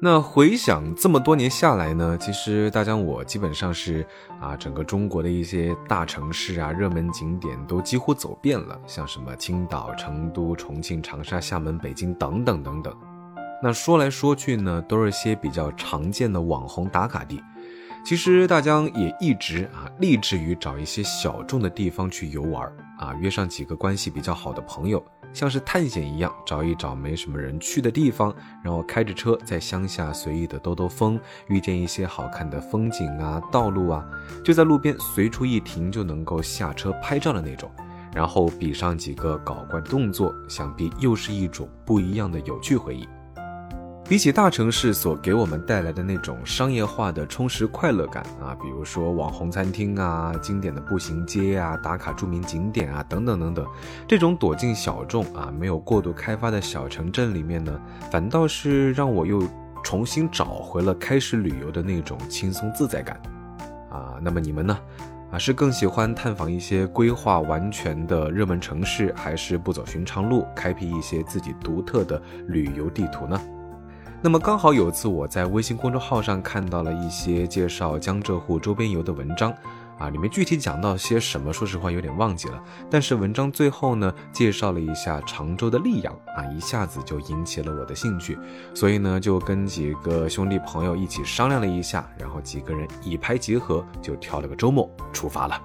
那回想这么多年下来呢，其实大江我基本上是啊，整个中国的一些大城市啊、热门景点都几乎走遍了，像什么青岛、成都、重庆、长沙、厦门、北京等等等等。那说来说去呢，都是些比较常见的网红打卡地。其实大江也一直啊，立志于找一些小众的地方去游玩啊，约上几个关系比较好的朋友。像是探险一样，找一找没什么人去的地方，然后开着车在乡下随意的兜兜风，遇见一些好看的风景啊、道路啊，就在路边随处一停就能够下车拍照的那种，然后比上几个搞怪动作，想必又是一种不一样的有趣回忆。比起大城市所给我们带来的那种商业化的充实快乐感啊，比如说网红餐厅啊、经典的步行街啊、打卡著名景点啊等等等等，这种躲进小众啊、没有过度开发的小城镇里面呢，反倒是让我又重新找回了开始旅游的那种轻松自在感啊。那么你们呢？啊，是更喜欢探访一些规划完全的热门城市，还是不走寻常路，开辟一些自己独特的旅游地图呢？那么刚好有次我在微信公众号上看到了一些介绍江浙沪周边游的文章，啊，里面具体讲到些什么，说实话有点忘记了。但是文章最后呢，介绍了一下常州的溧阳，啊，一下子就引起了我的兴趣，所以呢，就跟几个兄弟朋友一起商量了一下，然后几个人一拍即合，就挑了个周末出发了。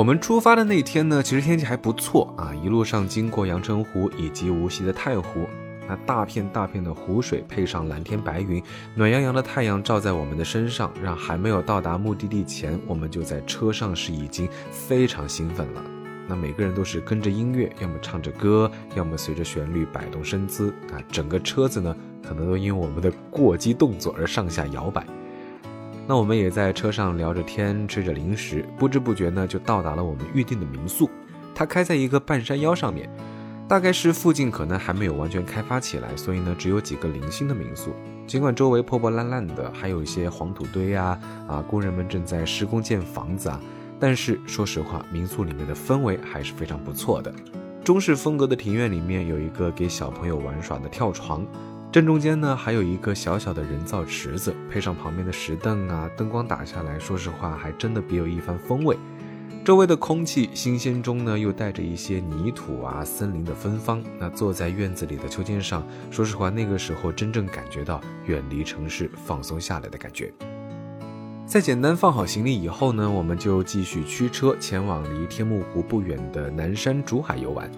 我们出发的那天呢，其实天气还不错啊，一路上经过阳澄湖以及无锡的太湖，那大片大片的湖水配上蓝天白云，暖洋洋的太阳照在我们的身上，让还没有到达目的地前，我们就在车上是已经非常兴奋了。那每个人都是跟着音乐，要么唱着歌，要么随着旋律摆动身姿啊，整个车子呢，可能都因为我们的过激动作而上下摇摆。那我们也在车上聊着天，吃着零食，不知不觉呢就到达了我们预定的民宿。它开在一个半山腰上面，大概是附近可能还没有完全开发起来，所以呢只有几个零星的民宿。尽管周围破破烂烂的，还有一些黄土堆啊啊，工人们正在施工建房子啊，但是说实话，民宿里面的氛围还是非常不错的。中式风格的庭院里面有一个给小朋友玩耍的跳床。正中间呢，还有一个小小的人造池子，配上旁边的石凳啊，灯光打下来，说实话还真的别有一番风味。周围的空气新鲜中呢，又带着一些泥土啊、森林的芬芳。那坐在院子里的秋千上，说实话，那个时候真正感觉到远离城市、放松下来的感觉。在简单放好行李以后呢，我们就继续驱车前往离天目湖不远的南山竹海游玩。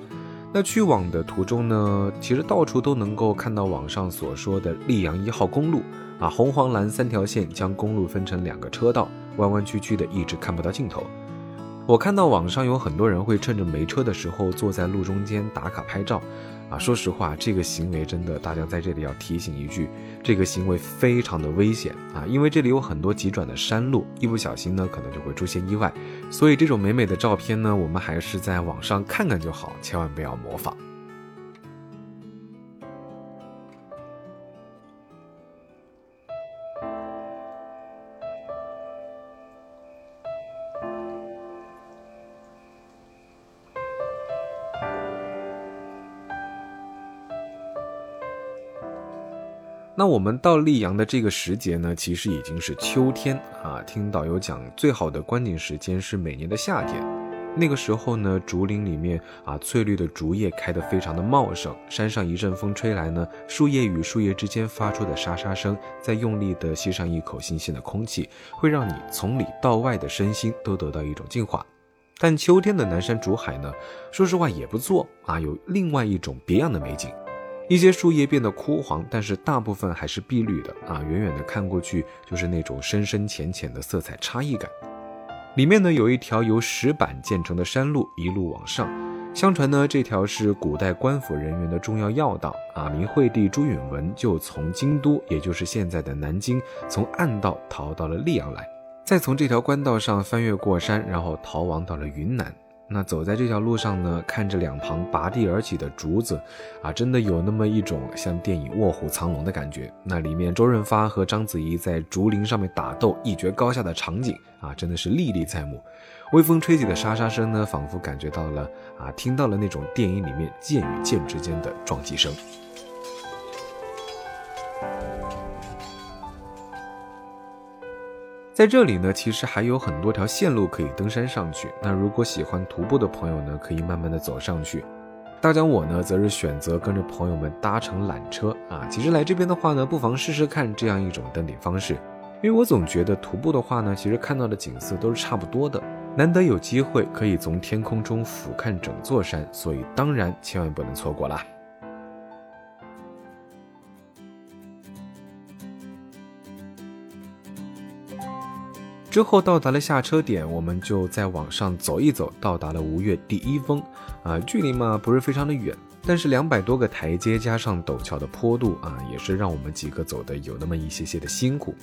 那去往的途中呢，其实到处都能够看到网上所说的溧阳一号公路啊，红黄蓝三条线将公路分成两个车道，弯弯曲曲的，一直看不到尽头。我看到网上有很多人会趁着没车的时候坐在路中间打卡拍照。啊，说实话，这个行为真的，大家在这里要提醒一句，这个行为非常的危险啊，因为这里有很多急转的山路，一不小心呢，可能就会出现意外。所以这种美美的照片呢，我们还是在网上看看就好，千万不要模仿。那我们到溧阳的这个时节呢，其实已经是秋天啊。听导游讲，最好的观景时间是每年的夏天，那个时候呢，竹林里面啊，翠绿的竹叶开得非常的茂盛。山上一阵风吹来呢，树叶与树叶之间发出的沙沙声，再用力的吸上一口新鲜的空气，会让你从里到外的身心都得到一种净化。但秋天的南山竹海呢，说实话也不错啊，有另外一种别样的美景。一些树叶变得枯黄，但是大部分还是碧绿的啊！远远的看过去，就是那种深深浅浅的色彩差异感。里面呢，有一条由石板建成的山路，一路往上。相传呢，这条是古代官府人员的重要要道啊。明惠帝朱允文就从京都，也就是现在的南京，从暗道逃到了溧阳来，再从这条官道上翻越过山，然后逃亡到了云南。那走在这条路上呢，看着两旁拔地而起的竹子，啊，真的有那么一种像电影《卧虎藏龙》的感觉。那里面周润发和章子怡在竹林上面打斗，一决高下的场景啊，真的是历历在目。微风吹起的沙沙声呢，仿佛感觉到了啊，听到了那种电影里面剑与剑之间的撞击声。在这里呢，其实还有很多条线路可以登山上去。那如果喜欢徒步的朋友呢，可以慢慢的走上去。大江我呢，则是选择跟着朋友们搭乘缆车啊。其实来这边的话呢，不妨试试看这样一种登顶方式，因为我总觉得徒步的话呢，其实看到的景色都是差不多的。难得有机会可以从天空中俯瞰整座山，所以当然千万不能错过啦。之后到达了下车点，我们就再往上走一走，到达了吴越第一峰。啊，距离嘛不是非常的远，但是两百多个台阶加上陡峭的坡度啊，也是让我们几个走的有那么一些些的辛苦。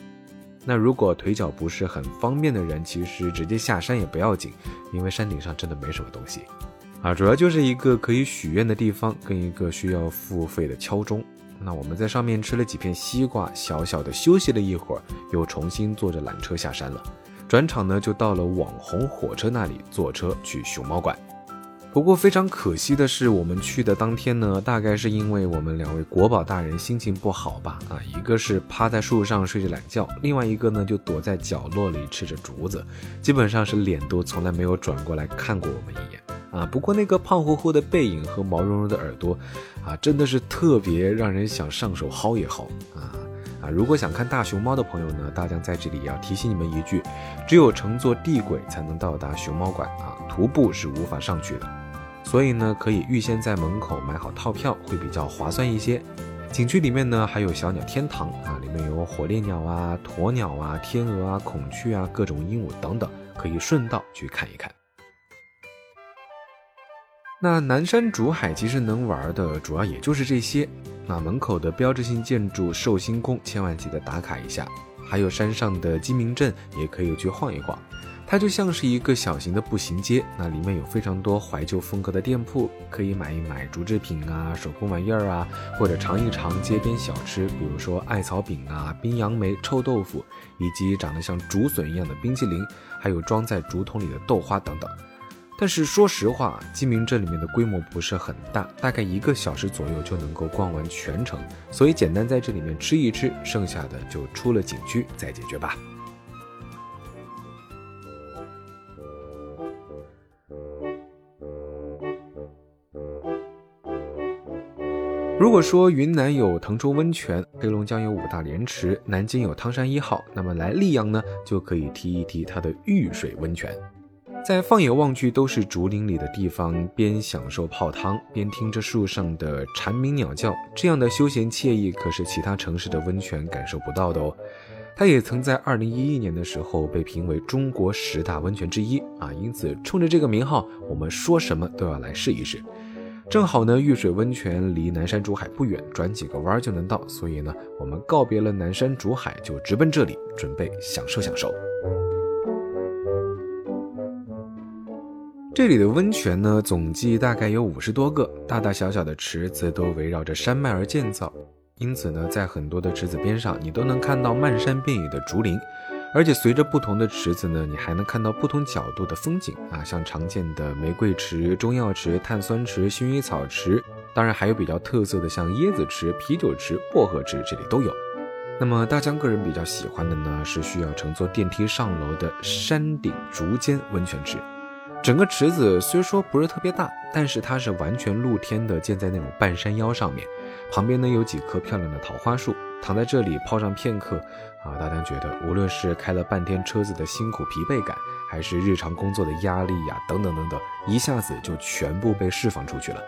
那如果腿脚不是很方便的人，其实直接下山也不要紧，因为山顶上真的没什么东西。啊，主要就是一个可以许愿的地方，跟一个需要付费的敲钟。那我们在上面吃了几片西瓜，小小的休息了一会儿，又重新坐着缆车下山了。转场呢，就到了网红火车那里，坐车去熊猫馆。不过非常可惜的是，我们去的当天呢，大概是因为我们两位国宝大人心情不好吧？啊，一个是趴在树上睡着懒觉，另外一个呢就躲在角落里吃着竹子，基本上是脸都从来没有转过来看过我们一眼。啊，不过那个胖乎乎的背影和毛茸茸的耳朵，啊，真的是特别让人想上手薅一薅啊啊！如果想看大熊猫的朋友呢，大将在这里要提醒你们一句：只有乘坐地轨才能到达熊猫馆啊，徒步是无法上去的。所以呢，可以预先在门口买好套票，会比较划算一些。景区里面呢，还有小鸟天堂啊，里面有火烈鸟啊、鸵鸟啊、天鹅啊、孔雀啊、各种鹦鹉等等，可以顺道去看一看。那南山竹海其实能玩的主要也就是这些。那门口的标志性建筑寿星宫，千万记得打卡一下。还有山上的鸡鸣镇，也可以去晃一晃。它就像是一个小型的步行街，那里面有非常多怀旧风格的店铺，可以买一买竹制品啊、手工玩意儿啊，或者尝一尝街边小吃，比如说艾草饼啊、冰杨梅、臭豆腐，以及长得像竹笋一样的冰淇淋，还有装在竹筒里的豆花等等。但是说实话，鸡鸣镇里面的规模不是很大，大概一个小时左右就能够逛完全程，所以简单在这里面吃一吃，剩下的就出了景区再解决吧。如果说云南有腾冲温泉，黑龙江有五大莲池，南京有汤山一号，那么来溧阳呢，就可以提一提它的玉水温泉。在放眼望去都是竹林里的地方，边享受泡汤，边听着树上的蝉鸣鸟叫，这样的休闲惬意可是其他城市的温泉感受不到的哦。它也曾在二零一一年的时候被评为中国十大温泉之一啊，因此冲着这个名号，我们说什么都要来试一试。正好呢，玉水温泉离南山竹海不远，转几个弯就能到，所以呢，我们告别了南山竹海，就直奔这里，准备享受享受。这里的温泉呢，总计大概有五十多个，大大小小的池子都围绕着山脉而建造，因此呢，在很多的池子边上，你都能看到漫山遍野的竹林，而且随着不同的池子呢，你还能看到不同角度的风景啊，像常见的玫瑰池、中药池、碳酸池、薰衣草池，当然还有比较特色的像椰子池、啤酒池、薄荷池，这里都有。那么大江个人比较喜欢的呢，是需要乘坐电梯上楼的山顶竹间温泉池。整个池子虽说不是特别大，但是它是完全露天的，建在那种半山腰上面。旁边呢有几棵漂亮的桃花树，躺在这里泡上片刻，啊，大家觉得无论是开了半天车子的辛苦疲惫感，还是日常工作的压力呀，等等等等，一下子就全部被释放出去了。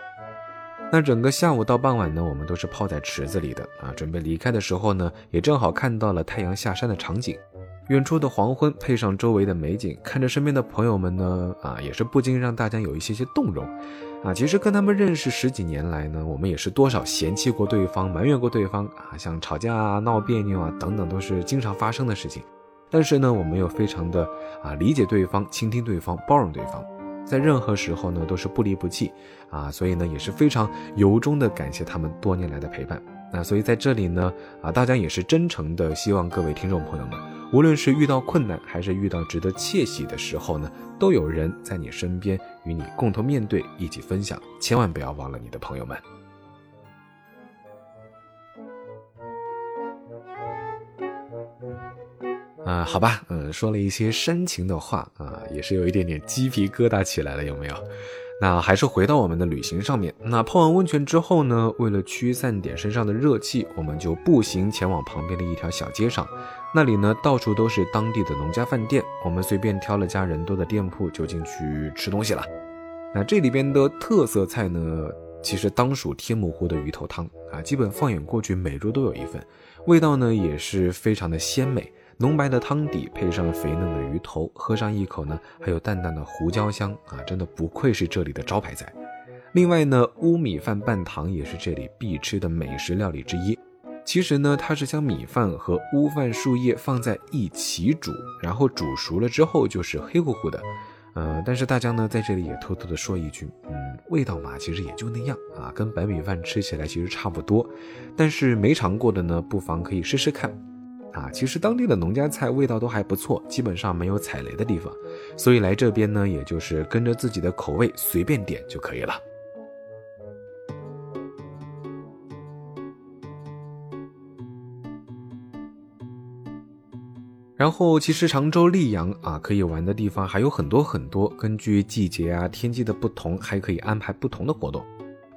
那整个下午到傍晚呢，我们都是泡在池子里的啊。准备离开的时候呢，也正好看到了太阳下山的场景。远处的黄昏配上周围的美景，看着身边的朋友们呢，啊，也是不禁让大家有一些些动容，啊，其实跟他们认识十几年来呢，我们也是多少嫌弃过对方，埋怨过对方，啊，像吵架啊、闹别扭啊等等，都是经常发生的事情。但是呢，我们又非常的啊理解对方，倾听对方，包容对方。在任何时候呢都是不离不弃啊，所以呢也是非常由衷的感谢他们多年来的陪伴。那所以在这里呢啊，大家也是真诚的希望各位听众朋友们，无论是遇到困难还是遇到值得窃喜的时候呢，都有人在你身边与你共同面对，一起分享。千万不要忘了你的朋友们。啊，好吧，嗯，说了一些煽情的话啊，也是有一点点鸡皮疙瘩起来了，有没有？那还是回到我们的旅行上面。那泡完温泉之后呢，为了驱散点身上的热气，我们就步行前往旁边的一条小街上。那里呢，到处都是当地的农家饭店，我们随便挑了家人多的店铺就进去吃东西了。那这里边的特色菜呢，其实当属天目湖的鱼头汤啊，基本放眼过去每桌都有一份，味道呢也是非常的鲜美。浓白的汤底配上肥嫩的鱼头，喝上一口呢，还有淡淡的胡椒香啊，真的不愧是这里的招牌菜。另外呢，乌米饭拌糖也是这里必吃的美食料理之一。其实呢，它是将米饭和乌饭树叶放在一起煮，然后煮熟了之后就是黑乎乎的。呃，但是大家呢在这里也偷偷的说一句，嗯，味道嘛，其实也就那样啊，跟白米饭吃起来其实差不多。但是没尝过的呢，不妨可以试试看。啊，其实当地的农家菜味道都还不错，基本上没有踩雷的地方，所以来这边呢，也就是跟着自己的口味随便点就可以了。然后，其实常州溧阳啊，可以玩的地方还有很多很多，根据季节啊、天气的不同，还可以安排不同的活动。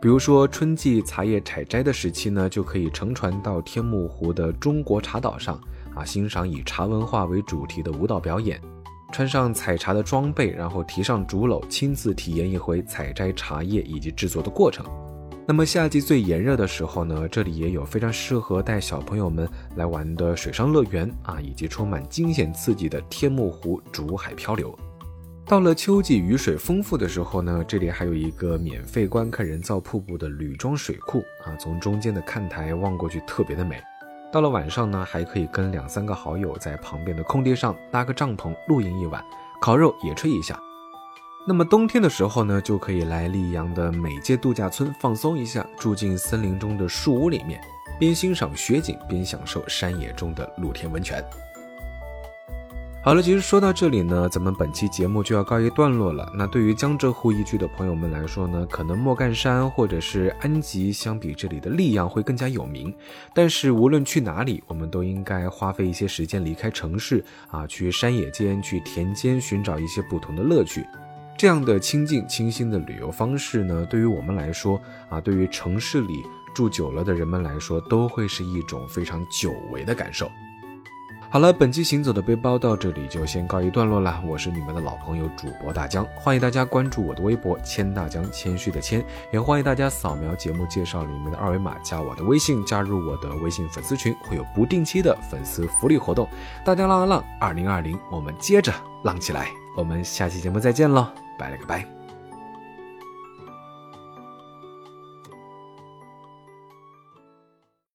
比如说春季茶叶采摘的时期呢，就可以乘船到天目湖的中国茶岛上啊，欣赏以茶文化为主题的舞蹈表演，穿上采茶的装备，然后提上竹篓，亲自体验一回采摘茶叶以及制作的过程。那么夏季最炎热的时候呢，这里也有非常适合带小朋友们来玩的水上乐园啊，以及充满惊险刺激的天目湖竹海漂流。到了秋季雨水丰富的时候呢，这里还有一个免费观看人造瀑布的铝装水库啊，从中间的看台望过去特别的美。到了晚上呢，还可以跟两三个好友在旁边的空地上搭个帐篷露营一晚，烤肉野炊一下。那么冬天的时候呢，就可以来溧阳的美界度假村放松一下，住进森林中的树屋里面，边欣赏雪景边享受山野中的露天温泉。好了，其实说到这里呢，咱们本期节目就要告一段落了。那对于江浙沪一区的朋友们来说呢，可能莫干山或者是安吉相比这里的溧阳会更加有名。但是无论去哪里，我们都应该花费一些时间离开城市啊，去山野间、去田间寻找一些不同的乐趣。这样的清静清新的旅游方式呢，对于我们来说啊，对于城市里住久了的人们来说，都会是一种非常久违的感受。好了，本期行走的背包到这里就先告一段落了。我是你们的老朋友主播大江，欢迎大家关注我的微博“谦大江”，谦虚的谦，也欢迎大家扫描节目介绍里面的二维码加我的微信，加入我的微信粉丝群，会有不定期的粉丝福利活动。大江浪啊浪，二零二零，我们接着浪起来！我们下期节目再见喽，拜了个拜。